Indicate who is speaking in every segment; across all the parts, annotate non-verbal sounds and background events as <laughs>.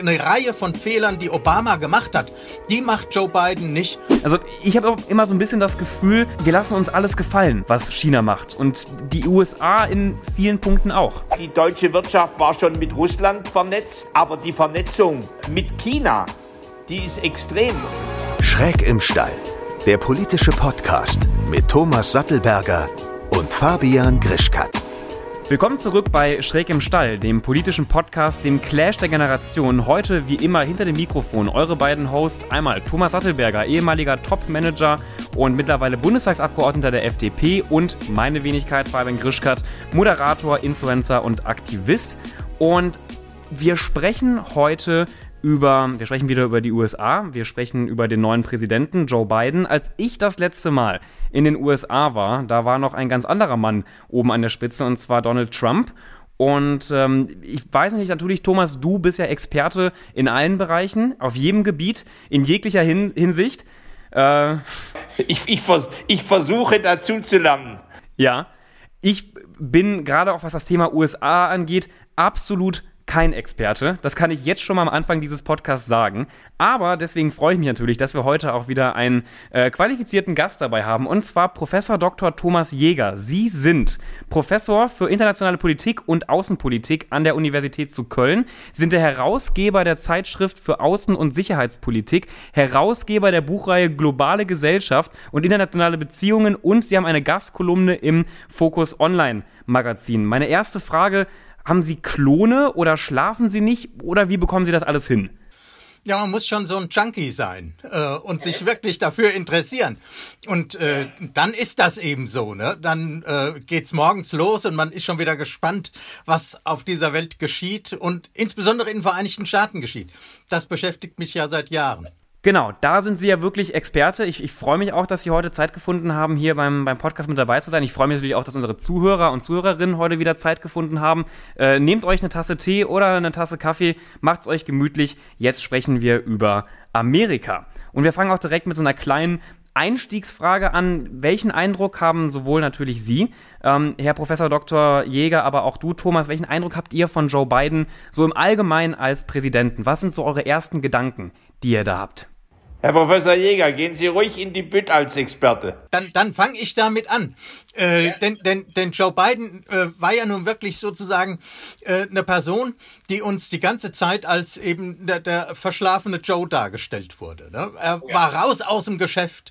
Speaker 1: eine Reihe von Fehlern, die Obama gemacht hat, die macht Joe Biden nicht.
Speaker 2: Also ich habe immer so ein bisschen das Gefühl, wir lassen uns alles gefallen, was China macht. Und die USA in vielen Punkten auch.
Speaker 3: Die deutsche Wirtschaft war schon mit Russland vernetzt, aber die Vernetzung mit China, die ist extrem.
Speaker 4: Schräg im Stall. Der politische Podcast mit Thomas Sattelberger und Fabian Grischkat.
Speaker 2: Willkommen zurück bei Schräg im Stall, dem politischen Podcast, dem Clash der Generationen. Heute wie immer hinter dem Mikrofon eure beiden Hosts. Einmal Thomas Sattelberger, ehemaliger Top-Manager und mittlerweile Bundestagsabgeordneter der FDP und meine Wenigkeit Fabian Grischkat, Moderator, Influencer und Aktivist. Und wir sprechen heute über, wir sprechen wieder über die USA, wir sprechen über den neuen Präsidenten Joe Biden. Als ich das letzte Mal in den USA war, da war noch ein ganz anderer Mann oben an der Spitze und zwar Donald Trump. Und ähm, ich weiß nicht, natürlich, Thomas, du bist ja Experte in allen Bereichen, auf jedem Gebiet, in jeglicher Hin Hinsicht.
Speaker 3: Äh, ich, ich, vers ich versuche dazu zu lernen.
Speaker 2: Ja, ich bin gerade auch was das Thema USA angeht, absolut kein Experte. Das kann ich jetzt schon mal am Anfang dieses Podcasts sagen. Aber deswegen freue ich mich natürlich, dass wir heute auch wieder einen äh, qualifizierten Gast dabei haben. Und zwar Professor Dr. Thomas Jäger. Sie sind Professor für internationale Politik und Außenpolitik an der Universität zu Köln, sind der Herausgeber der Zeitschrift für Außen- und Sicherheitspolitik, Herausgeber der Buchreihe Globale Gesellschaft und internationale Beziehungen und Sie haben eine Gastkolumne im Focus Online Magazin. Meine erste Frage haben Sie Klone oder schlafen Sie nicht oder wie bekommen Sie das alles hin?
Speaker 1: Ja, man muss schon so ein Junkie sein äh, und sich wirklich dafür interessieren. Und äh, dann ist das eben so. Ne? Dann äh, geht's morgens los und man ist schon wieder gespannt, was auf dieser Welt geschieht und insbesondere in den Vereinigten Staaten geschieht. Das beschäftigt mich ja seit Jahren.
Speaker 2: Genau, da sind Sie ja wirklich Experte. Ich, ich freue mich auch, dass Sie heute Zeit gefunden haben, hier beim, beim Podcast mit dabei zu sein. Ich freue mich natürlich auch, dass unsere Zuhörer und Zuhörerinnen heute wieder Zeit gefunden haben. Äh, nehmt euch eine Tasse Tee oder eine Tasse Kaffee, macht's euch gemütlich. Jetzt sprechen wir über Amerika. Und wir fangen auch direkt mit so einer kleinen Einstiegsfrage an. Welchen Eindruck haben sowohl natürlich Sie, ähm, Herr Professor Dr. Jäger, aber auch du, Thomas, welchen Eindruck habt ihr von Joe Biden so im Allgemeinen als Präsidenten? Was sind so eure ersten Gedanken, die ihr da habt?
Speaker 3: Herr Professor Jäger, gehen Sie ruhig in die Bütt als Experte.
Speaker 1: Dann, dann fange ich damit an. Äh, ja. denn, denn, denn Joe Biden äh, war ja nun wirklich sozusagen äh, eine Person, die uns die ganze Zeit als eben der, der verschlafene Joe dargestellt wurde. Ne? Er ja. war raus aus dem Geschäft,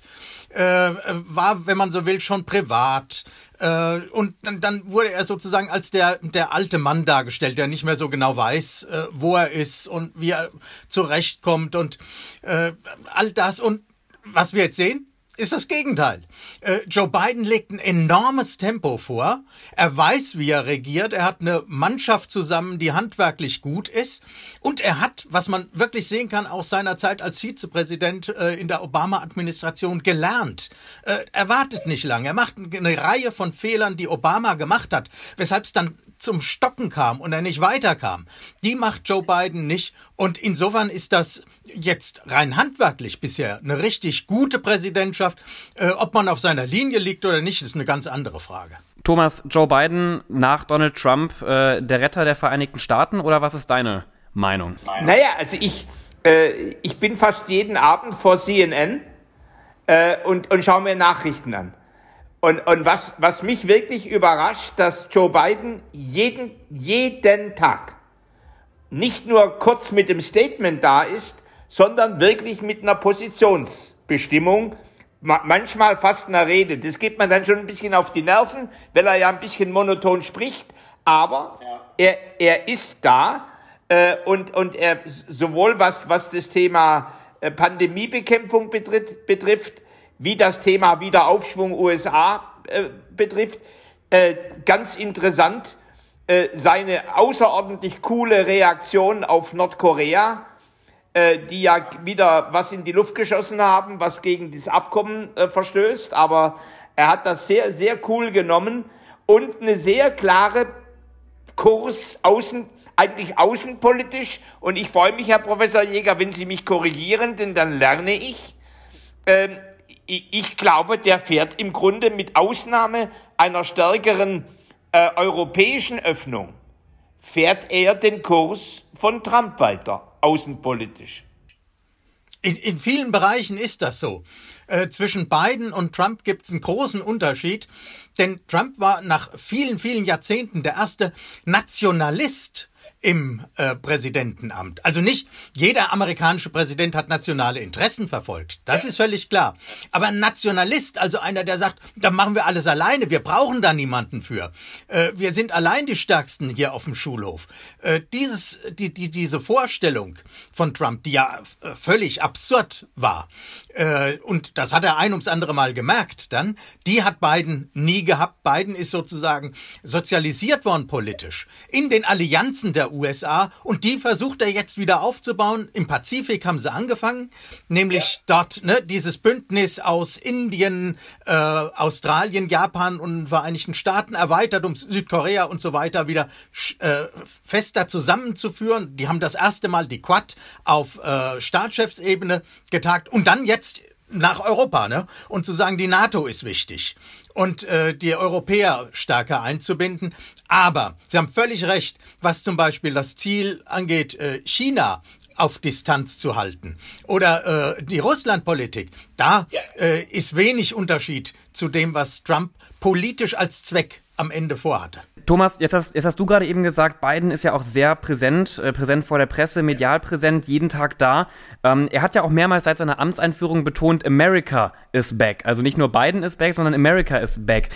Speaker 1: äh, war, wenn man so will, schon privat. Äh, und dann, dann wurde er sozusagen als der, der alte Mann dargestellt, der nicht mehr so genau weiß, äh, wo er ist und wie er zurechtkommt und äh, all das. Und was wir jetzt sehen, ist das Gegenteil. Äh, Joe Biden legt ein enormes Tempo vor. Er weiß, wie er regiert. Er hat eine Mannschaft zusammen, die handwerklich gut ist. Und er hat, was man wirklich sehen kann, aus seiner Zeit als Vizepräsident äh, in der Obama-Administration gelernt. Äh, er wartet nicht lange. Er macht eine Reihe von Fehlern, die Obama gemacht hat, weshalb es dann zum Stocken kam und er nicht weiterkam. Die macht Joe Biden nicht. Und insofern ist das jetzt rein handwerklich bisher eine richtig gute Präsidentschaft. Äh, ob man auf seiner Linie liegt oder nicht, ist eine ganz andere Frage.
Speaker 2: Thomas, Joe Biden nach Donald Trump äh, der Retter der Vereinigten Staaten oder was ist deine Meinung?
Speaker 3: Naja, also ich, äh, ich bin fast jeden Abend vor CNN äh, und, und schaue mir Nachrichten an. Und, und was, was mich wirklich überrascht, dass Joe Biden jeden, jeden Tag nicht nur kurz mit dem Statement da ist, sondern wirklich mit einer Positionsbestimmung, manchmal fast einer Rede. Das geht man dann schon ein bisschen auf die Nerven, weil er ja ein bisschen monoton spricht, aber ja. er, er ist da äh, und, und er sowohl was, was das Thema äh, Pandemiebekämpfung betritt, betrifft, wie das Thema Wiederaufschwung USA äh, betrifft. Äh, ganz interessant, äh, seine außerordentlich coole Reaktion auf Nordkorea, äh, die ja wieder was in die Luft geschossen haben, was gegen dieses Abkommen äh, verstößt. Aber er hat das sehr, sehr cool genommen und eine sehr klare Kurs außen, eigentlich außenpolitisch. Und ich freue mich, Herr Professor Jäger, wenn Sie mich korrigieren, denn dann lerne ich. Ähm, ich glaube, der fährt im Grunde mit Ausnahme einer stärkeren äh, europäischen Öffnung, fährt er den Kurs von Trump weiter, außenpolitisch.
Speaker 1: In, in vielen Bereichen ist das so. Äh, zwischen Biden und Trump gibt es einen großen Unterschied, denn Trump war nach vielen, vielen Jahrzehnten der erste Nationalist im äh, Präsidentenamt. Also nicht jeder amerikanische Präsident hat nationale Interessen verfolgt. Das ist völlig klar. Aber ein Nationalist, also einer, der sagt, da machen wir alles alleine, wir brauchen da niemanden für. Äh, wir sind allein die Stärksten hier auf dem Schulhof. Äh, dieses, die, die, diese Vorstellung von Trump, die ja äh, völlig absurd war, äh, und das hat er ein ums andere Mal gemerkt dann, die hat Biden nie gehabt. Biden ist sozusagen sozialisiert worden politisch in den Allianzen der USA und die versucht er jetzt wieder aufzubauen. Im Pazifik haben sie angefangen, nämlich ja. dort ne, dieses Bündnis aus Indien, äh, Australien, Japan und Vereinigten Staaten erweitert um Südkorea und so weiter wieder äh, fester zusammenzuführen. Die haben das erste Mal die Quad auf äh, Staatschefsebene getagt und dann jetzt nach Europa, ne? Und zu sagen, die NATO ist wichtig und äh, die Europäer stärker einzubinden. Aber Sie haben völlig recht, was zum Beispiel das Ziel angeht, äh, China auf Distanz zu halten. Oder äh, die Russlandpolitik. Da äh, ist wenig Unterschied zu dem, was Trump politisch als Zweck am Ende vorhatte.
Speaker 2: Thomas, jetzt hast, jetzt hast du gerade eben gesagt, Biden ist ja auch sehr präsent, äh, präsent vor der Presse, medial präsent, jeden Tag da. Ähm, er hat ja auch mehrmals seit seiner Amtseinführung betont, America is back. Also nicht nur Biden is back, sondern America is back.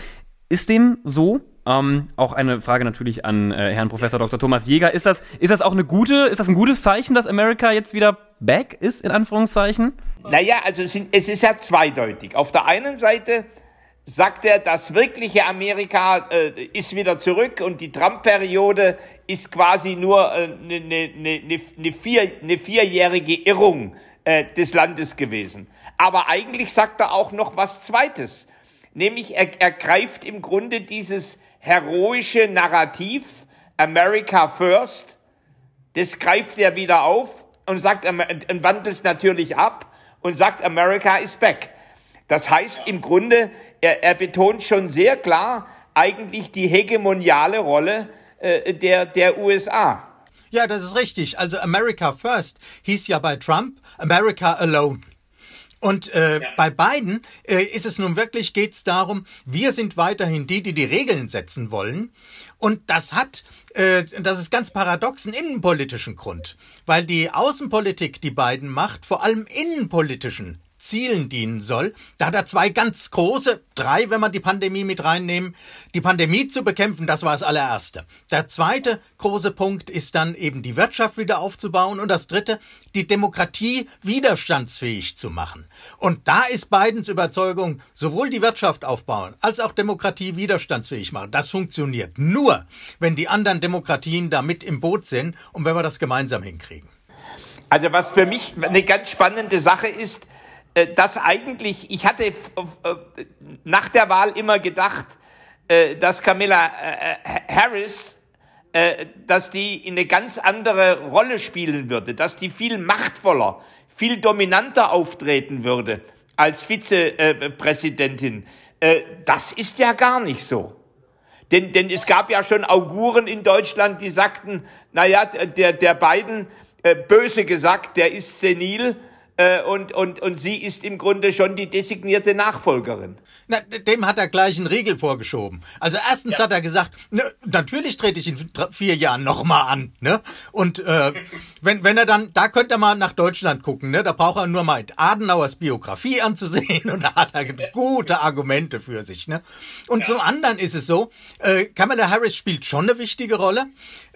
Speaker 2: Ist dem so? Ähm, auch eine Frage natürlich an äh, Herrn Professor Dr. Thomas Jäger. Ist das, ist das auch eine gute, ist das ein gutes Zeichen, dass America jetzt wieder back ist, in Anführungszeichen?
Speaker 3: Naja, also es ist ja zweideutig. Auf der einen Seite sagt er, das wirkliche Amerika äh, ist wieder zurück und die Trump-Periode ist quasi nur eine äh, ne, ne, ne, ne, vier, ne vierjährige Irrung äh, des Landes gewesen. Aber eigentlich sagt er auch noch was Zweites, nämlich er, er greift im Grunde dieses heroische Narrativ America First, das greift er wieder auf und sagt und wandelt es natürlich ab und sagt America is back. Das heißt im Grunde, er, er betont schon sehr klar eigentlich die hegemoniale Rolle äh, der, der USA.
Speaker 1: Ja, das ist richtig. Also America First hieß ja bei Trump America Alone. Und äh, ja. bei beiden äh, ist es nun wirklich, geht es darum, wir sind weiterhin die, die die Regeln setzen wollen. Und das hat, äh, das ist ganz paradox, einen innenpolitischen Grund. Weil die Außenpolitik, die Biden macht, vor allem innenpolitischen Zielen dienen soll. Da hat er zwei ganz große, drei, wenn man die Pandemie mit reinnehmen. Die Pandemie zu bekämpfen, das war das allererste. Der zweite große Punkt ist dann eben die Wirtschaft wieder aufzubauen und das dritte, die Demokratie widerstandsfähig zu machen. Und da ist Bidens Überzeugung, sowohl die Wirtschaft aufbauen als auch Demokratie widerstandsfähig machen. Das funktioniert nur, wenn die anderen Demokratien da mit im Boot sind und wenn wir das gemeinsam hinkriegen.
Speaker 3: Also was für mich eine ganz spannende Sache ist, dass eigentlich, ich hatte äh, nach der Wahl immer gedacht, äh, dass Camilla Harris, dass die in eine ganz andere Rolle spielen würde, dass die viel machtvoller, viel dominanter auftreten würde als Vizepräsidentin. Das ist ja gar nicht so. Denn, denn es gab ja schon Auguren in Deutschland, die sagten, naja, der, der Biden, böse gesagt, der ist senil, äh, und, und, und sie ist im Grunde schon die designierte Nachfolgerin.
Speaker 1: Na, dem hat er gleich einen Riegel vorgeschoben. Also erstens ja. hat er gesagt, ne, natürlich trete ich in vier Jahren nochmal an. Ne? Und äh, wenn, wenn er dann, da könnte er mal nach Deutschland gucken, ne? da braucht er nur mal Adenauers Biografie anzusehen <laughs> und da hat er gute Argumente für sich. Ne? Und ja. zum anderen ist es so, äh, Kamala Harris spielt schon eine wichtige Rolle.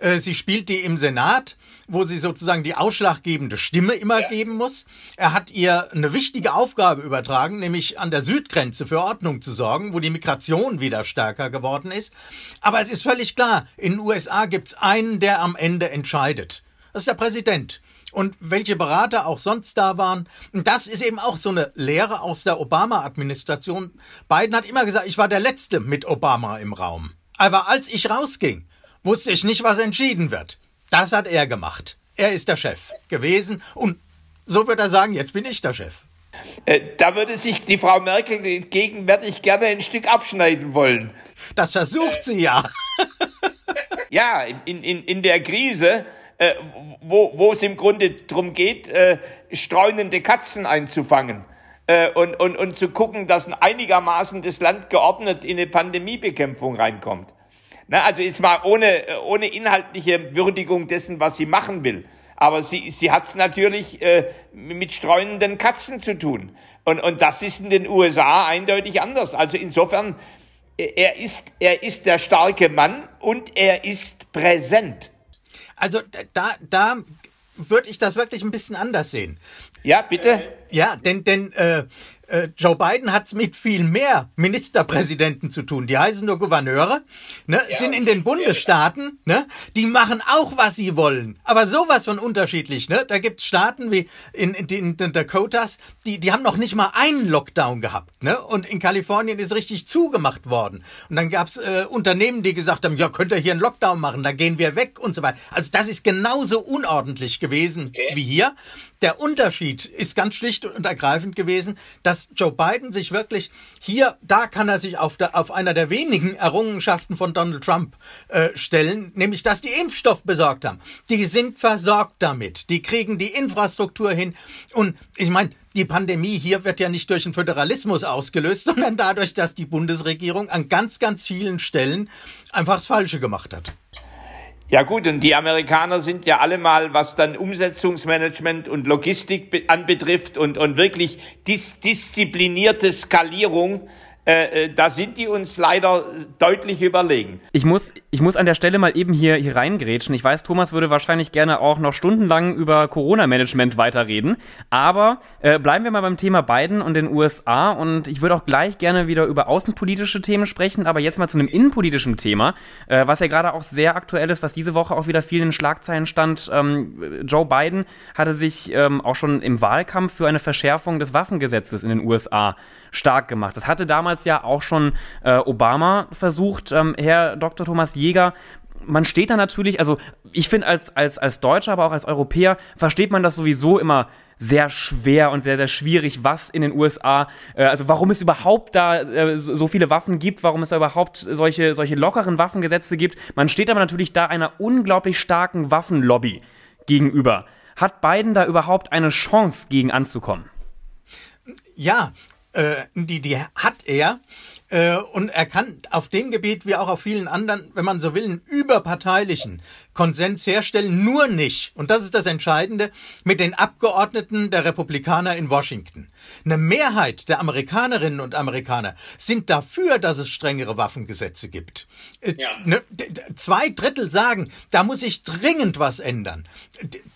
Speaker 1: Äh, sie spielt die im Senat wo sie sozusagen die ausschlaggebende Stimme immer ja. geben muss. Er hat ihr eine wichtige Aufgabe übertragen, nämlich an der Südgrenze für Ordnung zu sorgen, wo die Migration wieder stärker geworden ist. Aber es ist völlig klar, in den USA gibt es einen, der am Ende entscheidet. Das ist der Präsident und welche Berater auch sonst da waren. Und das ist eben auch so eine Lehre aus der Obama-Administration. Biden hat immer gesagt, ich war der Letzte mit Obama im Raum. Aber als ich rausging, wusste ich nicht, was entschieden wird. Das hat er gemacht. Er ist der Chef gewesen und so wird er sagen, jetzt bin ich der Chef.
Speaker 3: Äh, da würde sich die Frau Merkel gegenwärtig gerne ein Stück abschneiden wollen.
Speaker 1: Das versucht sie ja. <laughs>
Speaker 3: Ja, in, in, in der Krise, äh, wo, wo es im Grunde darum geht, äh, streunende Katzen einzufangen äh, und, und, und zu gucken, dass einigermaßen das Land geordnet in eine Pandemiebekämpfung reinkommt. Na, also jetzt mal ohne, ohne inhaltliche Würdigung dessen, was sie machen will. Aber sie, sie hat es natürlich äh, mit streunenden Katzen zu tun. Und, und das ist in den USA eindeutig anders. Also insofern, er ist, er ist der starke Mann und er ist präsent.
Speaker 1: Also da, da würde ich das wirklich ein bisschen anders sehen.
Speaker 3: Ja, bitte.
Speaker 1: Ja, denn, denn äh, äh, Joe Biden hat es mit viel mehr Ministerpräsidenten zu tun. Die heißen nur Gouverneure, ne, ja, sind in den Bundesstaaten, ne, die machen auch, was sie wollen. Aber sowas von unterschiedlich. Ne? Da gibt's Staaten wie in, in, in den Dakotas, die, die haben noch nicht mal einen Lockdown gehabt. Ne? Und in Kalifornien ist richtig zugemacht worden. Und dann gab's äh, Unternehmen, die gesagt haben, ja, könnt ihr hier einen Lockdown machen, da gehen wir weg und so weiter. Also das ist genauso unordentlich gewesen okay. wie hier. Der Unterschied ist ganz schlicht und ergreifend gewesen, dass Joe Biden sich wirklich hier, da kann er sich auf, der, auf einer der wenigen Errungenschaften von Donald Trump äh, stellen, nämlich dass die Impfstoff besorgt haben. Die sind versorgt damit, die kriegen die Infrastruktur hin und ich meine, die Pandemie hier wird ja nicht durch den Föderalismus ausgelöst, <laughs> sondern dadurch, dass die Bundesregierung an ganz, ganz vielen Stellen einfach das Falsche gemacht hat.
Speaker 3: Ja gut, und die Amerikaner sind ja alle mal, was dann Umsetzungsmanagement und Logistik anbetrifft und, und wirklich dis disziplinierte Skalierung äh, äh, da sind die uns leider deutlich überlegen.
Speaker 2: Ich muss, ich muss an der Stelle mal eben hier, hier reingrätschen. Ich weiß, Thomas würde wahrscheinlich gerne auch noch stundenlang über Corona-Management weiterreden. Aber äh, bleiben wir mal beim Thema Biden und den USA. Und ich würde auch gleich gerne wieder über außenpolitische Themen sprechen. Aber jetzt mal zu einem innenpolitischen Thema, äh, was ja gerade auch sehr aktuell ist, was diese Woche auch wieder viel in den Schlagzeilen stand. Ähm, Joe Biden hatte sich ähm, auch schon im Wahlkampf für eine Verschärfung des Waffengesetzes in den USA stark gemacht. Das hatte damals ja auch schon äh, Obama versucht, ähm, Herr Dr. Thomas Jäger man steht da natürlich, also ich finde als, als, als Deutscher, aber auch als Europäer, versteht man das sowieso immer sehr schwer und sehr, sehr schwierig, was in den USA, äh, also warum es überhaupt da äh, so viele Waffen gibt, warum es da überhaupt solche, solche lockeren Waffengesetze gibt. Man steht aber natürlich da einer unglaublich starken Waffenlobby gegenüber. Hat Biden da überhaupt eine Chance, gegen anzukommen?
Speaker 1: Ja, äh, die, die hat er. Äh, und er kann auf dem Gebiet wie auch auf vielen anderen, wenn man so will, einen überparteilichen Konsens herstellen, nur nicht, und das ist das Entscheidende, mit den Abgeordneten der Republikaner in Washington. Eine Mehrheit der Amerikanerinnen und Amerikaner sind dafür, dass es strengere Waffengesetze gibt. Äh, ja. Ne, zwei Drittel sagen, da muss sich dringend was ändern.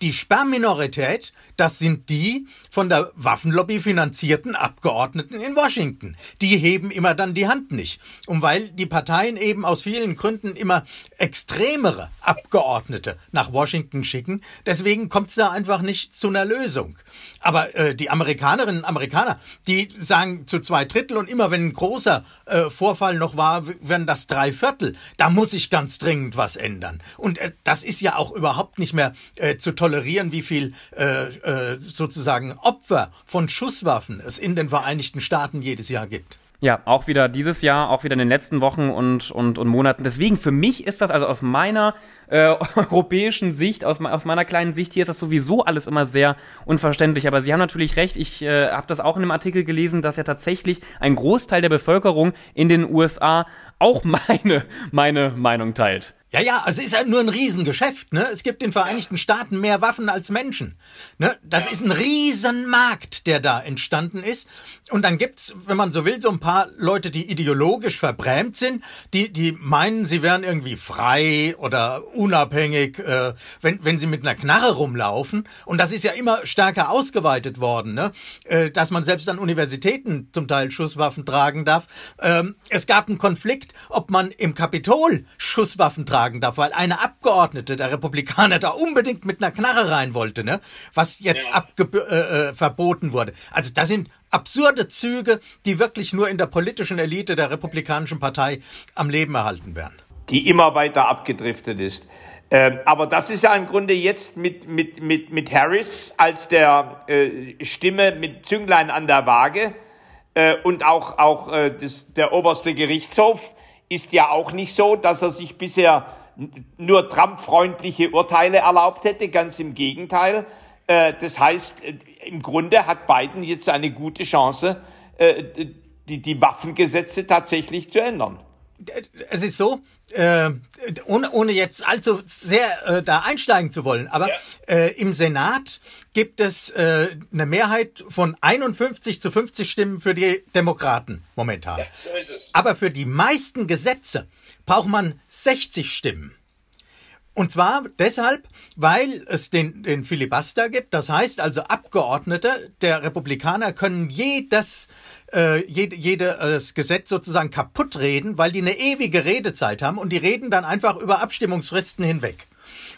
Speaker 1: Die Sperrminorität, das sind die von der Waffenlobby finanzierten Abgeordneten in Washington. Die heben immer dann die Hand nicht. Und weil die Parteien eben aus vielen Gründen immer extremere Abgeordnete Abgeordnete nach Washington schicken. Deswegen kommt es da einfach nicht zu einer Lösung. Aber äh, die Amerikanerinnen und Amerikaner, die sagen zu zwei Drittel und immer wenn ein großer äh, Vorfall noch war, werden das drei Viertel. Da muss sich ganz dringend was ändern. Und äh, das ist ja auch überhaupt nicht mehr äh, zu tolerieren, wie viel äh, äh, sozusagen Opfer von Schusswaffen es in den Vereinigten Staaten jedes Jahr gibt.
Speaker 2: Ja, auch wieder dieses Jahr, auch wieder in den letzten Wochen und, und, und Monaten. Deswegen, für mich ist das also aus meiner äh, <laughs> europäischen Sicht, aus, aus meiner kleinen Sicht hier, ist das sowieso alles immer sehr unverständlich. Aber Sie haben natürlich recht, ich äh, habe das auch in einem Artikel gelesen, dass ja tatsächlich ein Großteil der Bevölkerung in den USA auch <laughs> meine, meine Meinung teilt.
Speaker 1: Ja, ja, es ist ja nur ein Riesengeschäft, ne? Es gibt in den Vereinigten Staaten mehr Waffen als Menschen. Ne? Das ja. ist ein Riesenmarkt, der da entstanden ist. Und dann gibt's, wenn man so will, so ein paar Leute, die ideologisch verbrämt sind, die, die meinen, sie wären irgendwie frei oder unabhängig, äh, wenn, wenn sie mit einer Knarre rumlaufen. Und das ist ja immer stärker ausgeweitet worden, ne? Äh, dass man selbst an Universitäten zum Teil Schusswaffen tragen darf. Ähm, es gab einen Konflikt, ob man im Kapitol Schusswaffen tragen tragen darf, weil eine Abgeordnete der Republikaner da unbedingt mit einer Knarre rein wollte, ne? Was jetzt ja. äh, äh, verboten wurde. Also das sind absurde Züge, die wirklich nur in der politischen Elite der Republikanischen Partei am Leben erhalten werden.
Speaker 3: Die immer weiter abgedriftet ist. Ähm, aber das ist ja im Grunde jetzt mit, mit, mit, mit Harris als der äh, Stimme mit Zünglein an der Waage äh, und auch, auch äh, das, der oberste Gerichtshof ist ja auch nicht so, dass er sich bisher nur Trump-freundliche Urteile erlaubt hätte, ganz im Gegenteil. Äh, das heißt, äh, im Grunde hat Biden jetzt eine gute Chance, äh, die, die Waffengesetze tatsächlich zu ändern
Speaker 1: es ist so, äh, ohne, ohne jetzt allzu sehr äh, da einsteigen zu wollen, aber ja. äh, im Senat gibt es äh, eine Mehrheit von 51 zu 50 Stimmen für die Demokraten momentan. Ja, so ist es. Aber für die meisten Gesetze braucht man 60 Stimmen. Und zwar deshalb, weil es den, den Filibuster gibt. Das heißt also, Abgeordnete der Republikaner können jedes, äh, jede, jedes Gesetz sozusagen kaputt reden, weil die eine ewige Redezeit haben und die reden dann einfach über Abstimmungsfristen hinweg.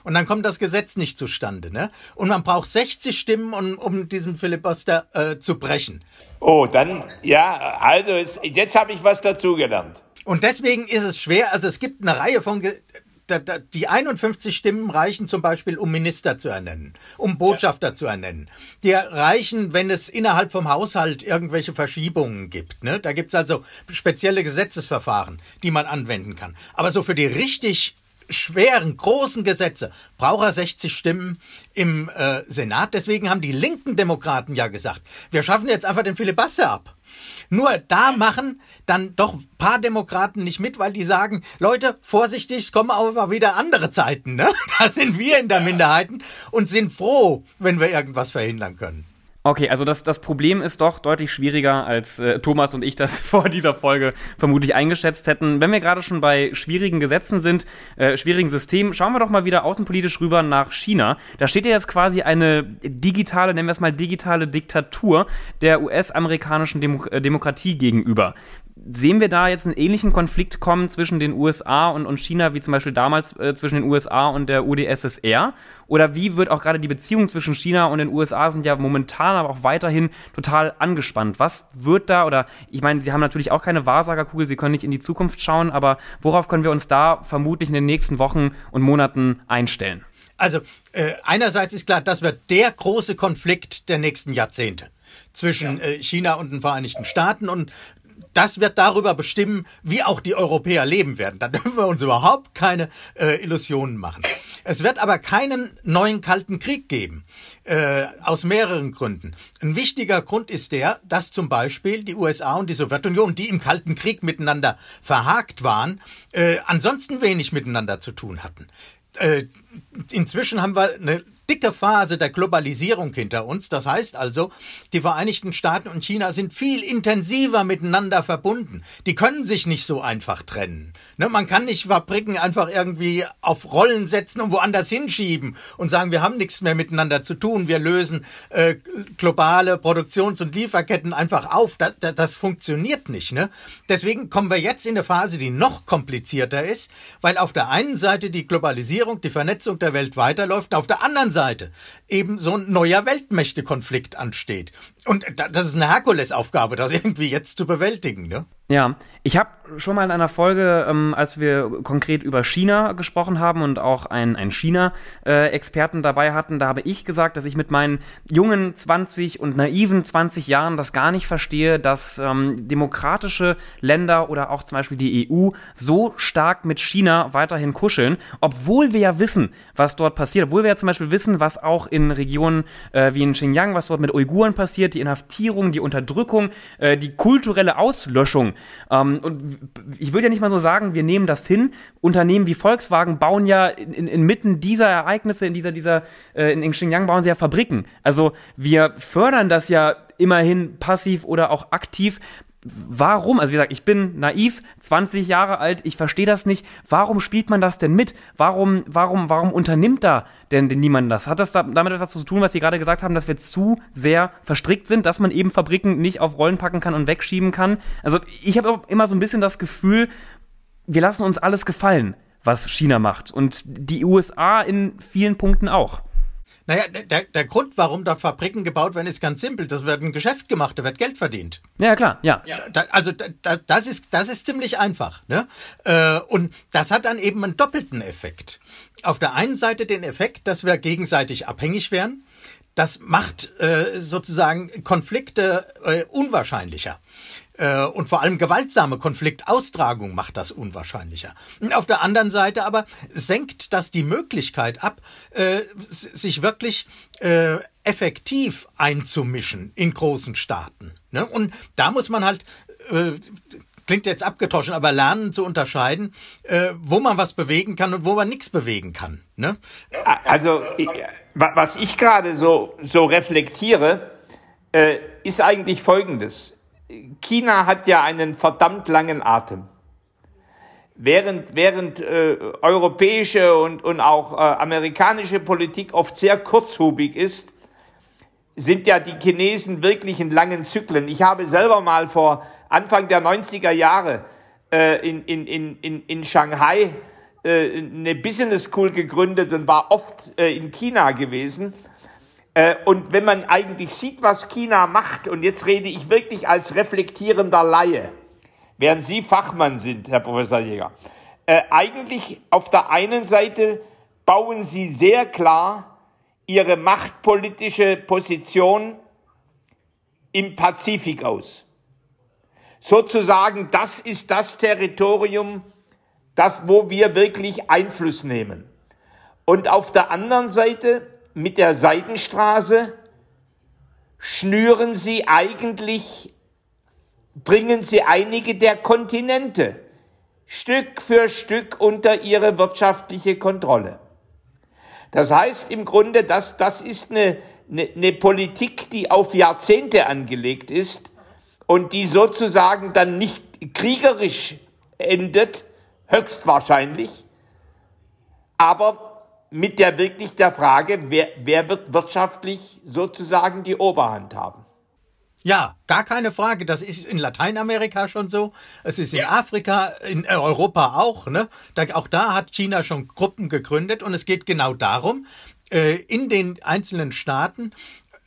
Speaker 1: Und dann kommt das Gesetz nicht zustande. Ne? Und man braucht 60 Stimmen, um, um diesen Filibuster äh, zu brechen.
Speaker 3: Oh, dann, ja, also jetzt, jetzt habe ich was dazugelernt.
Speaker 1: Und deswegen ist es schwer. Also es gibt eine Reihe von die 51 Stimmen reichen zum Beispiel, um Minister zu ernennen, um Botschafter ja. zu ernennen. Die reichen, wenn es innerhalb vom Haushalt irgendwelche Verschiebungen gibt. Ne? Da gibt es also spezielle Gesetzesverfahren, die man anwenden kann. Aber so für die richtig schweren, großen Gesetze braucht er 60 Stimmen im äh, Senat. Deswegen haben die linken Demokraten ja gesagt, wir schaffen jetzt einfach den Filibuster ab. Nur da machen dann doch ein paar Demokraten nicht mit, weil die sagen, Leute, vorsichtig, es kommen aber wieder andere Zeiten. Ne? <laughs> Da sind wir in der Minderheiten und sind froh, wenn wir irgendwas verhindern können.
Speaker 2: Okay, also das, das Problem ist doch deutlich schwieriger, als äh, Thomas und ich das <laughs> vor dieser Folge vermutlich eingeschätzt hätten. Wenn wir gerade schon bei schwierigen Gesetzen sind, äh, schwierigen Systemen, schauen wir doch mal wieder außenpolitisch rüber nach China. Da steht ja jetzt quasi eine digitale, nennen wir es mal digitale Diktatur der US-amerikanischen Demo äh, Demokratie gegenüber sehen wir da jetzt einen ähnlichen Konflikt kommen zwischen den USA und, und China, wie zum Beispiel damals äh, zwischen den USA und der UdSSR? Oder wie wird auch gerade die Beziehung zwischen China und den USA sind ja momentan, aber auch weiterhin total angespannt? Was wird da, oder ich meine, Sie haben natürlich auch keine Wahrsagerkugel, Sie können nicht in die Zukunft schauen, aber worauf können wir uns da vermutlich in den nächsten Wochen und Monaten einstellen?
Speaker 1: Also äh, einerseits ist klar, das wird der große Konflikt der nächsten Jahrzehnte zwischen ja. äh, China und den Vereinigten Staaten und das wird darüber bestimmen, wie auch die Europäer leben werden. Da <laughs> dürfen wir uns überhaupt keine äh, Illusionen machen. Es wird aber keinen neuen Kalten Krieg geben, äh, aus mehreren Gründen. Ein wichtiger Grund ist der, dass zum Beispiel die USA und die Sowjetunion, die im Kalten Krieg miteinander verhakt waren, äh, ansonsten wenig miteinander zu tun hatten. Äh, inzwischen haben wir eine dicke Phase der Globalisierung hinter uns. Das heißt also, die Vereinigten Staaten und China sind viel intensiver miteinander verbunden. Die können sich nicht so einfach trennen. Ne, man kann nicht Fabriken einfach irgendwie auf Rollen setzen und woanders hinschieben und sagen, wir haben nichts mehr miteinander zu tun. Wir lösen äh, globale Produktions- und Lieferketten einfach auf. Das, das, das funktioniert nicht. Ne? Deswegen kommen wir jetzt in eine Phase, die noch komplizierter ist, weil auf der einen Seite die Globalisierung, die Vernetzung der Welt weiterläuft, auf der anderen Seite Seite eben so ein neuer Weltmächtekonflikt ansteht. Und das ist eine Herkulesaufgabe, das irgendwie jetzt zu bewältigen. Ne?
Speaker 2: Ja, ich habe schon mal in einer Folge, ähm, als wir konkret über China gesprochen haben und auch einen, China-Experten äh, dabei hatten, da habe ich gesagt, dass ich mit meinen jungen 20 und naiven 20 Jahren das gar nicht verstehe, dass ähm, demokratische Länder oder auch zum Beispiel die EU so stark mit China weiterhin kuscheln, obwohl wir ja wissen, was dort passiert, obwohl wir ja zum Beispiel wissen, was auch in Regionen äh, wie in Xinjiang, was dort mit Uiguren passiert, die Inhaftierung, die Unterdrückung, äh, die kulturelle Auslöschung. Ähm, und ich würde ja nicht mal so sagen, wir nehmen das hin. Unternehmen wie Volkswagen bauen ja in, inmitten dieser Ereignisse, in dieser, dieser, äh, in Xinjiang bauen sie ja Fabriken. Also wir fördern das ja immerhin passiv oder auch aktiv. Warum? Also wie gesagt, ich bin naiv, 20 Jahre alt, ich verstehe das nicht. Warum spielt man das denn mit? Warum, warum, warum unternimmt da denn, denn niemand das? Hat das da, damit etwas zu tun, was Sie gerade gesagt haben, dass wir zu sehr verstrickt sind, dass man eben Fabriken nicht auf Rollen packen kann und wegschieben kann? Also ich habe immer so ein bisschen das Gefühl, wir lassen uns alles gefallen, was China macht. Und die USA in vielen Punkten auch.
Speaker 1: Naja, der, der Grund, warum dort Fabriken gebaut werden, ist ganz simpel. Das wird ein Geschäft gemacht, da wird Geld verdient.
Speaker 2: Ja, klar, ja.
Speaker 1: Da, also da, das, ist, das ist ziemlich einfach. Ne? Äh, und das hat dann eben einen doppelten Effekt. Auf der einen Seite den Effekt, dass wir gegenseitig abhängig werden. Das macht äh, sozusagen Konflikte äh, unwahrscheinlicher. Äh, und vor allem gewaltsame Konfliktaustragung macht das unwahrscheinlicher. Auf der anderen Seite aber senkt das die Möglichkeit ab, äh, sich wirklich äh, effektiv einzumischen in großen Staaten. Ne? Und da muss man halt klingt jetzt abgetauscht, aber lernen zu unterscheiden, wo man was bewegen kann und wo man nichts bewegen kann. Ne?
Speaker 3: Also, was ich gerade so, so reflektiere, ist eigentlich Folgendes. China hat ja einen verdammt langen Atem. Während, während äh, europäische und, und auch äh, amerikanische Politik oft sehr kurzhubig ist, sind ja die Chinesen wirklich in langen Zyklen. Ich habe selber mal vor Anfang der 90er Jahre äh, in, in, in, in Shanghai äh, eine Business School gegründet und war oft äh, in China gewesen. Äh, und wenn man eigentlich sieht, was China macht, und jetzt rede ich wirklich als reflektierender Laie, während Sie Fachmann sind, Herr Professor Jäger, äh, eigentlich auf der einen Seite bauen Sie sehr klar Ihre machtpolitische Position im Pazifik aus sozusagen, das ist das Territorium, das, wo wir wirklich Einfluss nehmen. Und auf der anderen Seite mit der Seidenstraße schnüren sie eigentlich, bringen sie einige der Kontinente Stück für Stück unter ihre wirtschaftliche Kontrolle. Das heißt im Grunde, dass das ist eine, eine, eine Politik, die auf Jahrzehnte angelegt ist und die sozusagen dann nicht kriegerisch endet, höchstwahrscheinlich, aber mit der wirklich der Frage, wer, wer wird wirtschaftlich sozusagen die Oberhand haben.
Speaker 1: Ja, gar keine Frage. Das ist in Lateinamerika schon so. Es ist in ja. Afrika, in Europa auch. Ne? Da, auch da hat China schon Gruppen gegründet und es geht genau darum, äh, in den einzelnen Staaten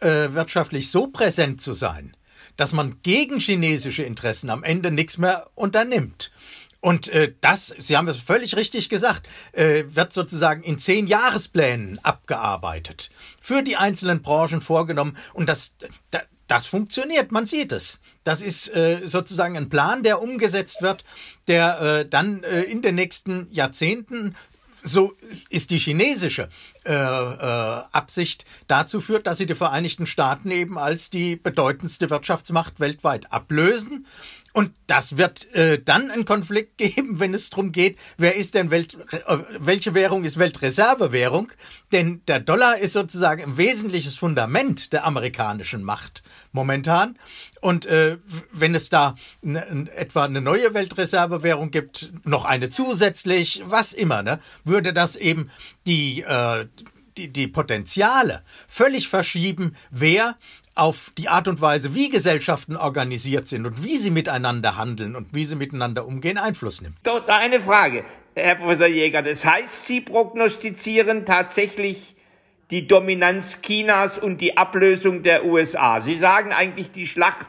Speaker 1: äh, wirtschaftlich so präsent zu sein, dass man gegen chinesische Interessen am Ende nichts mehr unternimmt. Und äh, das, Sie haben es völlig richtig gesagt, äh, wird sozusagen in zehn Jahresplänen abgearbeitet, für die einzelnen Branchen vorgenommen. Und das, das funktioniert, man sieht es. Das ist äh, sozusagen ein Plan, der umgesetzt wird, der äh, dann äh, in den nächsten Jahrzehnten so ist die chinesische äh, äh, Absicht dazu führt, dass sie die Vereinigten Staaten eben als die bedeutendste Wirtschaftsmacht weltweit ablösen und das wird äh, dann einen Konflikt <laughs> geben, wenn es darum geht, wer ist denn Welt, äh, welche Währung ist Weltreservewährung? Denn der Dollar ist sozusagen ein wesentliches Fundament der amerikanischen Macht momentan. Und äh, wenn es da ne, etwa eine neue Weltreservewährung gibt, noch eine zusätzlich, was immer, ne, würde das eben die äh, die, die Potenziale völlig verschieben, wer auf die Art und Weise, wie Gesellschaften organisiert sind und wie sie miteinander handeln und wie sie miteinander umgehen, Einfluss nimmt.
Speaker 3: Da eine Frage, Herr Professor Jäger. Das heißt, Sie prognostizieren tatsächlich die Dominanz Chinas und die Ablösung der USA. Sie sagen eigentlich, die Schlacht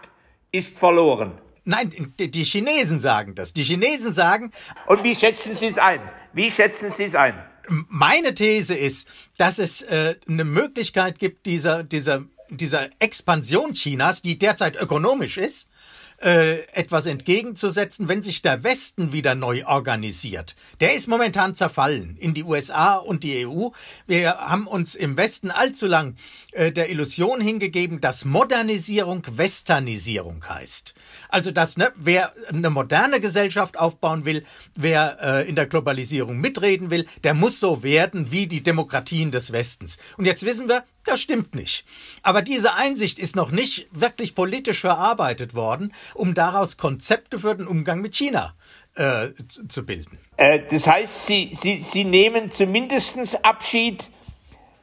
Speaker 3: ist verloren.
Speaker 1: Nein, die Chinesen sagen das. Die Chinesen sagen.
Speaker 3: Und wie schätzen Sie es ein? Wie schätzen Sie es ein?
Speaker 1: Meine These ist, dass es äh, eine Möglichkeit gibt, dieser, dieser dieser Expansion Chinas, die derzeit ökonomisch ist, äh, etwas entgegenzusetzen, wenn sich der Westen wieder neu organisiert. Der ist momentan zerfallen in die USA und die EU. Wir haben uns im Westen allzu lang äh, der Illusion hingegeben, dass Modernisierung Westernisierung heißt. Also dass ne, wer eine moderne Gesellschaft aufbauen will, wer äh, in der Globalisierung mitreden will, der muss so werden wie die Demokratien des Westens. Und jetzt wissen wir, das stimmt nicht. Aber diese Einsicht ist noch nicht wirklich politisch verarbeitet worden, um daraus Konzepte für den Umgang mit China äh, zu bilden.
Speaker 3: Äh, das heißt, Sie, Sie, Sie nehmen zumindest Abschied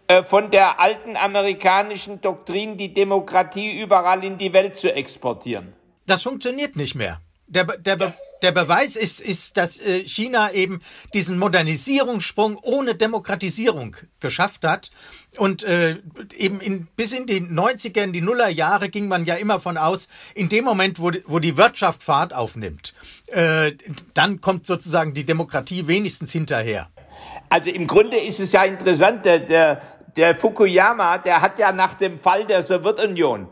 Speaker 3: äh, von der alten amerikanischen Doktrin, die Demokratie überall in die Welt zu exportieren.
Speaker 1: Das funktioniert nicht mehr. Der, der, ja. der Beweis ist, ist, dass äh, China eben diesen Modernisierungssprung ohne Demokratisierung geschafft hat. Und äh, eben in, bis in die 90er, in die Nullerjahre ging man ja immer von aus, in dem Moment, wo, wo die Wirtschaft Fahrt aufnimmt, äh, dann kommt sozusagen die Demokratie wenigstens hinterher.
Speaker 3: Also im Grunde ist es ja interessant, der, der, der Fukuyama, der hat ja nach dem Fall der Sowjetunion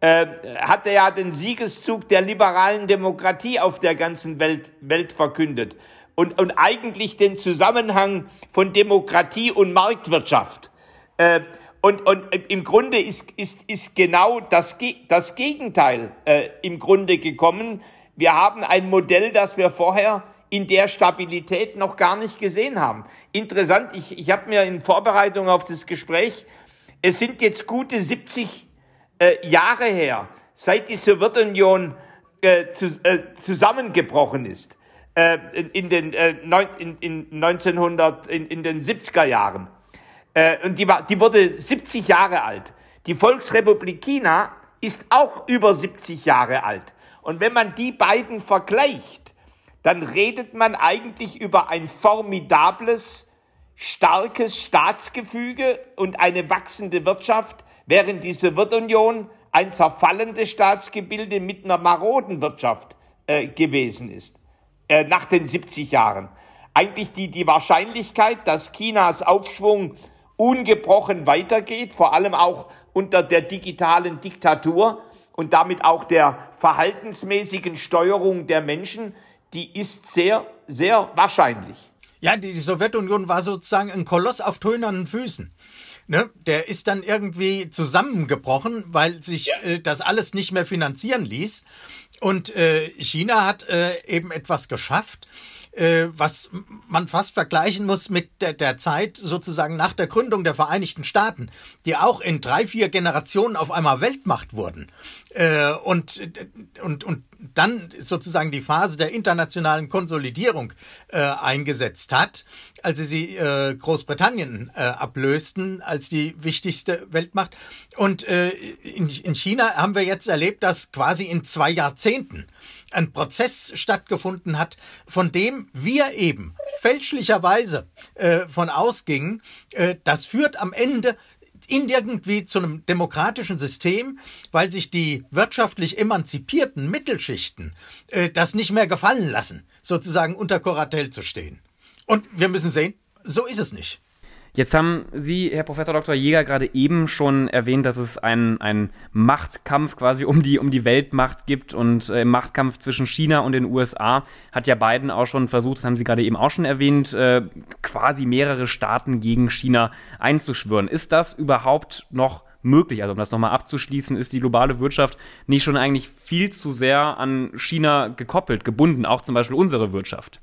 Speaker 3: äh, hatte ja den Siegeszug der liberalen Demokratie auf der ganzen Welt, Welt verkündet und, und eigentlich den Zusammenhang von Demokratie und Marktwirtschaft. Äh, und, und im Grunde ist, ist, ist genau das, das Gegenteil äh, im Grunde gekommen. Wir haben ein Modell, das wir vorher in der Stabilität noch gar nicht gesehen haben. Interessant, ich, ich habe mir in Vorbereitung auf das Gespräch, es sind jetzt gute 70 äh, Jahre her, seit die Sowjetunion äh, zu, äh, zusammengebrochen ist, äh, in, den, äh, neun, in, in 1900, in, in den 70er Jahren. Äh, und die, war, die wurde 70 Jahre alt. Die Volksrepublik China ist auch über 70 Jahre alt. Und wenn man die beiden vergleicht, dann redet man eigentlich über ein formidables, starkes Staatsgefüge und eine wachsende Wirtschaft, während die Sowjetunion ein zerfallendes Staatsgebilde mit einer maroden Wirtschaft äh, gewesen ist, äh, nach den 70 Jahren. Eigentlich die, die Wahrscheinlichkeit, dass Chinas Aufschwung ungebrochen weitergeht, vor allem auch unter der digitalen Diktatur und damit auch der verhaltensmäßigen Steuerung der Menschen, die ist sehr, sehr wahrscheinlich.
Speaker 1: Ja, die, die Sowjetunion war sozusagen ein Koloss auf tönernen Füßen. Ne, der ist dann irgendwie zusammengebrochen, weil sich ja. äh, das alles nicht mehr finanzieren ließ. Und äh, China hat äh, eben etwas geschafft, äh, was man fast vergleichen muss mit der, der Zeit sozusagen nach der Gründung der Vereinigten Staaten, die auch in drei, vier Generationen auf einmal Weltmacht wurden. Äh, und, und, und dann sozusagen die Phase der internationalen Konsolidierung äh, eingesetzt hat, als sie äh, Großbritannien äh, ablösten als die wichtigste Weltmacht. Und äh, in, in China haben wir jetzt erlebt, dass quasi in zwei Jahrzehnten ein Prozess stattgefunden hat, von dem wir eben fälschlicherweise äh, von ausgingen, äh, das führt am Ende in irgendwie zu einem demokratischen System, weil sich die wirtschaftlich emanzipierten Mittelschichten äh, das nicht mehr gefallen lassen, sozusagen unter Koratell zu stehen. Und wir müssen sehen, so ist es nicht.
Speaker 2: Jetzt haben Sie, Herr Professor Dr. Jäger, gerade eben schon erwähnt, dass es einen, Machtkampf quasi um die, um die Weltmacht gibt und äh, im Machtkampf zwischen China und den USA hat ja Biden auch schon versucht, das haben Sie gerade eben auch schon erwähnt, äh, quasi mehrere Staaten gegen China einzuschwören. Ist das überhaupt noch möglich? Also um das nochmal abzuschließen, ist die globale Wirtschaft nicht schon eigentlich viel zu sehr an China gekoppelt, gebunden, auch zum Beispiel unsere Wirtschaft?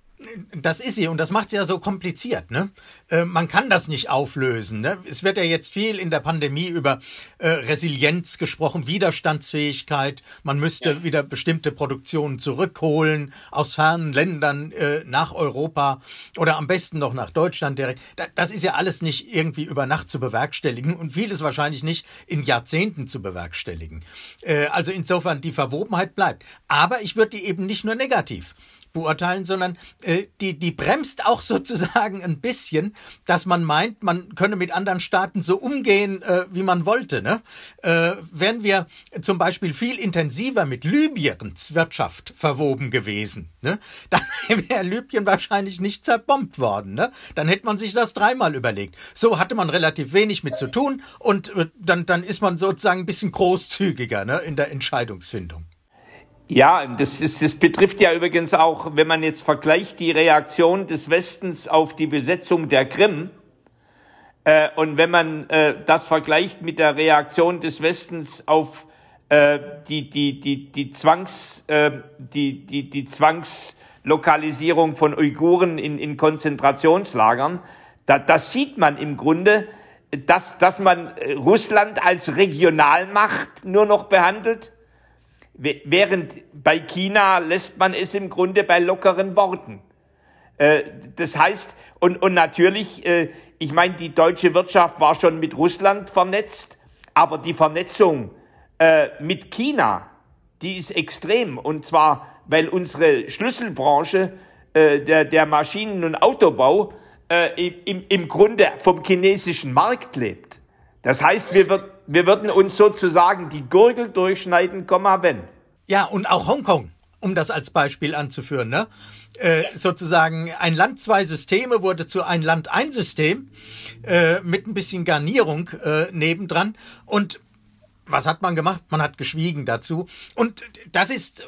Speaker 1: Das ist sie und das macht es ja so kompliziert. Ne? Äh, man kann das nicht auflösen. Ne? Es wird ja jetzt viel in der Pandemie über äh, Resilienz gesprochen, Widerstandsfähigkeit. Man müsste ja. wieder bestimmte Produktionen zurückholen aus fernen Ländern äh, nach Europa oder am besten noch nach Deutschland direkt. Da, das ist ja alles nicht irgendwie über Nacht zu bewerkstelligen und vieles wahrscheinlich nicht in Jahrzehnten zu bewerkstelligen. Äh, also insofern die Verwobenheit bleibt. Aber ich würde die eben nicht nur negativ beurteilen, sondern äh, die, die bremst auch <laughs> sozusagen ein bisschen, dass man meint, man könne mit anderen Staaten so umgehen, äh, wie man wollte. Ne? Äh, wären wir zum Beispiel viel intensiver mit Libyens Wirtschaft verwoben gewesen, ne? <laughs> dann wäre Libyen wahrscheinlich nicht zerbombt worden. Ne? Dann hätte man sich das dreimal überlegt. So hatte man relativ wenig mit zu tun und äh, dann, dann ist man sozusagen ein bisschen großzügiger ne, in der Entscheidungsfindung.
Speaker 3: Ja, das, ist, das betrifft ja übrigens auch, wenn man jetzt vergleicht die Reaktion des Westens auf die Besetzung der Krim äh, und wenn man äh, das vergleicht mit der Reaktion des Westens auf äh, die, die, die, die, Zwangs, äh, die, die, die Zwangslokalisierung von Uiguren in, in Konzentrationslagern, da, das sieht man im Grunde, dass, dass man Russland als Regionalmacht nur noch behandelt Während bei China lässt man es im Grunde bei lockeren Worten. Äh, das heißt, und, und natürlich, äh, ich meine, die deutsche Wirtschaft war schon mit Russland vernetzt, aber die Vernetzung äh, mit China, die ist extrem. Und zwar, weil unsere Schlüsselbranche, der, der Maschinen- und Autobau, im, im Grunde vom chinesischen Markt lebt. Das heißt, wir, wird, wir würden uns sozusagen die Gurgel durchschneiden, wenn.
Speaker 1: Ja, und auch Hongkong, um das als Beispiel anzuführen, ne? Äh, sozusagen ein Land zwei Systeme wurde zu ein Land ein System äh, mit ein bisschen Garnierung äh, nebendran und was hat man gemacht? Man hat geschwiegen dazu. Und das ist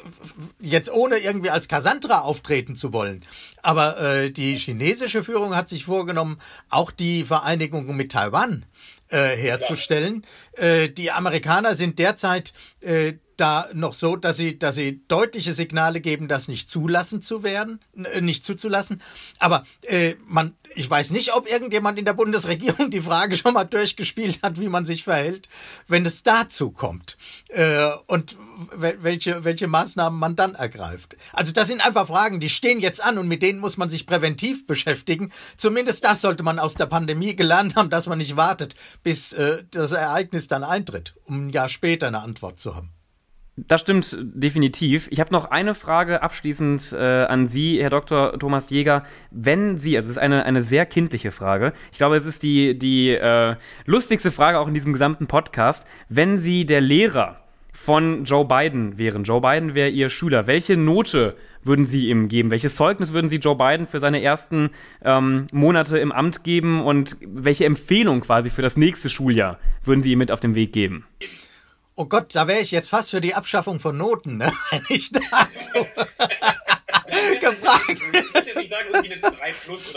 Speaker 1: jetzt ohne irgendwie als Cassandra auftreten zu wollen. Aber äh, die chinesische Führung hat sich vorgenommen, auch die Vereinigung mit Taiwan äh, herzustellen. Ja. Äh, die Amerikaner sind derzeit äh, da noch so, dass sie, dass sie deutliche Signale geben, das nicht zulassen zu werden, äh, nicht zuzulassen. Aber äh, man, ich weiß nicht, ob irgendjemand in der Bundesregierung die Frage schon mal durchgespielt hat, wie man sich verhält, wenn es dazu kommt äh, und welche welche Maßnahmen man dann ergreift. Also das sind einfach Fragen, die stehen jetzt an und mit denen muss man sich präventiv beschäftigen. Zumindest das sollte man aus der Pandemie gelernt haben, dass man nicht wartet, bis äh, das Ereignis dann eintritt, um ein Jahr später eine Antwort zu haben.
Speaker 2: Das stimmt definitiv. Ich habe noch eine Frage abschließend äh, an Sie, Herr Dr. Thomas Jäger. Wenn Sie, also es ist eine, eine sehr kindliche Frage, ich glaube, es ist die, die äh, lustigste Frage auch in diesem gesamten Podcast. Wenn Sie der Lehrer von Joe Biden wären, Joe Biden wäre Ihr Schüler, welche Note würden Sie ihm geben? Welches Zeugnis würden Sie Joe Biden für seine ersten ähm, Monate im Amt geben und welche Empfehlung quasi für das nächste Schuljahr würden Sie ihm mit auf den Weg geben?
Speaker 1: Oh Gott, da wäre ich jetzt fast für die Abschaffung von Noten, ne? <laughs> wenn ich dazu gefragt.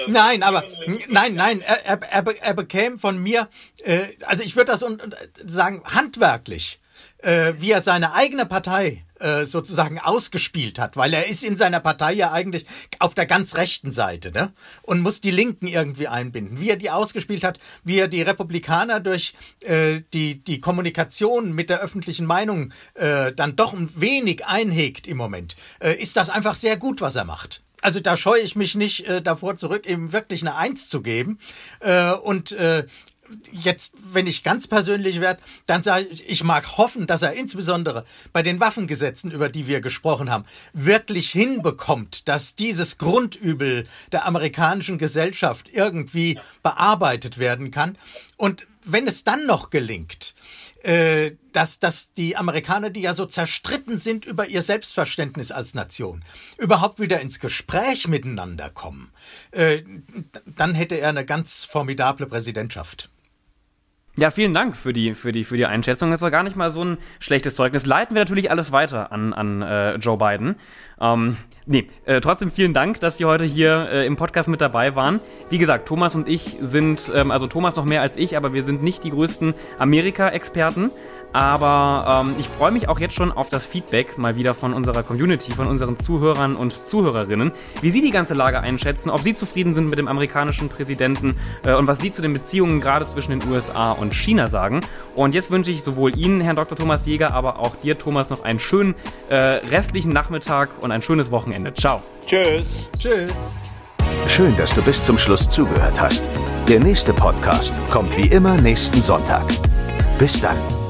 Speaker 1: Nein, aber nein, nein, er, er, er, bekäme von mir, äh, also ich würde das und, und sagen, handwerklich, äh, wie er seine eigene Partei äh, sozusagen ausgespielt hat, weil er ist in seiner Partei ja eigentlich auf der ganz rechten Seite ne? und muss die Linken irgendwie einbinden. Wie er die ausgespielt hat, wie er die Republikaner durch äh, die, die Kommunikation mit der öffentlichen Meinung äh, dann doch ein wenig einhegt im Moment, äh, ist das einfach sehr gut, was er macht. Also da scheue ich mich nicht äh, davor zurück, ihm wirklich eine Eins zu geben. Äh, und äh, jetzt, wenn ich ganz persönlich werde, dann sage ich, ich mag hoffen, dass er insbesondere bei den Waffengesetzen, über die wir gesprochen haben, wirklich hinbekommt, dass dieses Grundübel der amerikanischen Gesellschaft irgendwie bearbeitet werden kann. Und wenn es dann noch gelingt, äh, dass, dass die Amerikaner, die ja so zerstritten sind über ihr Selbstverständnis als Nation, überhaupt wieder ins Gespräch miteinander kommen, äh, dann hätte er eine ganz formidable Präsidentschaft.
Speaker 2: Ja, vielen Dank für die, für die, für die Einschätzung. Das war gar nicht mal so ein schlechtes Zeugnis. Leiten wir natürlich alles weiter an, an äh, Joe Biden. Ähm, nee, äh, trotzdem vielen Dank, dass Sie heute hier äh, im Podcast mit dabei waren. Wie gesagt, Thomas und ich sind, ähm, also Thomas noch mehr als ich, aber wir sind nicht die größten Amerika-Experten. Aber ähm, ich freue mich auch jetzt schon auf das Feedback mal wieder von unserer Community, von unseren Zuhörern und Zuhörerinnen, wie sie die ganze Lage einschätzen, ob sie zufrieden sind mit dem amerikanischen Präsidenten äh, und was sie zu den Beziehungen gerade zwischen den USA und China sagen. Und jetzt wünsche ich sowohl Ihnen, Herrn Dr. Thomas Jäger, aber auch dir, Thomas, noch einen schönen äh, restlichen Nachmittag und ein schönes Wochenende. Ciao.
Speaker 3: Tschüss.
Speaker 1: Tschüss.
Speaker 4: Schön, dass du bis zum Schluss zugehört hast. Der nächste Podcast kommt wie immer nächsten Sonntag. Bis dann.